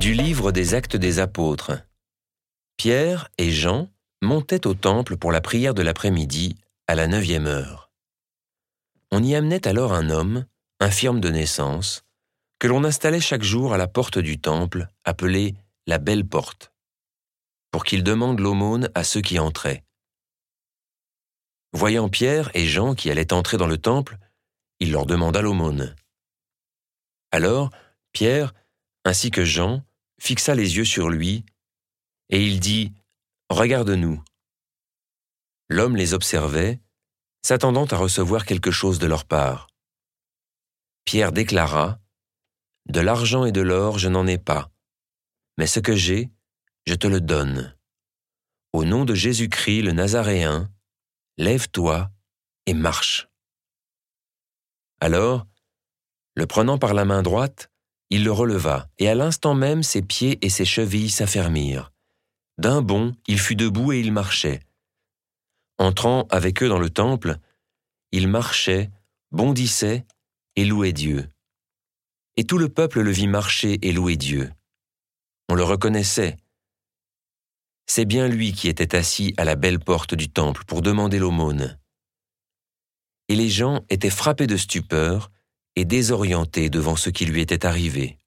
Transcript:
Du livre des actes des apôtres. Pierre et Jean montaient au temple pour la prière de l'après-midi à la neuvième heure. On y amenait alors un homme, infirme de naissance, que l'on installait chaque jour à la porte du temple, appelée la Belle Porte, pour qu'il demande l'aumône à ceux qui entraient. Voyant Pierre et Jean qui allaient entrer dans le temple, il leur demanda l'aumône. Alors, Pierre, ainsi que Jean, fixa les yeux sur lui, et il dit, Regarde-nous. L'homme les observait, s'attendant à recevoir quelque chose de leur part. Pierre déclara, De l'argent et de l'or je n'en ai pas, mais ce que j'ai, je te le donne. Au nom de Jésus-Christ le Nazaréen, Lève-toi et marche. Alors, le prenant par la main droite, il le releva, et à l'instant même ses pieds et ses chevilles s'affermirent. D'un bond, il fut debout et il marchait. Entrant avec eux dans le temple, il marchait, bondissait et louait Dieu. Et tout le peuple le vit marcher et louer Dieu. On le reconnaissait. C'est bien lui qui était assis à la belle porte du temple pour demander l'aumône. Et les gens étaient frappés de stupeur et désorientés devant ce qui lui était arrivé.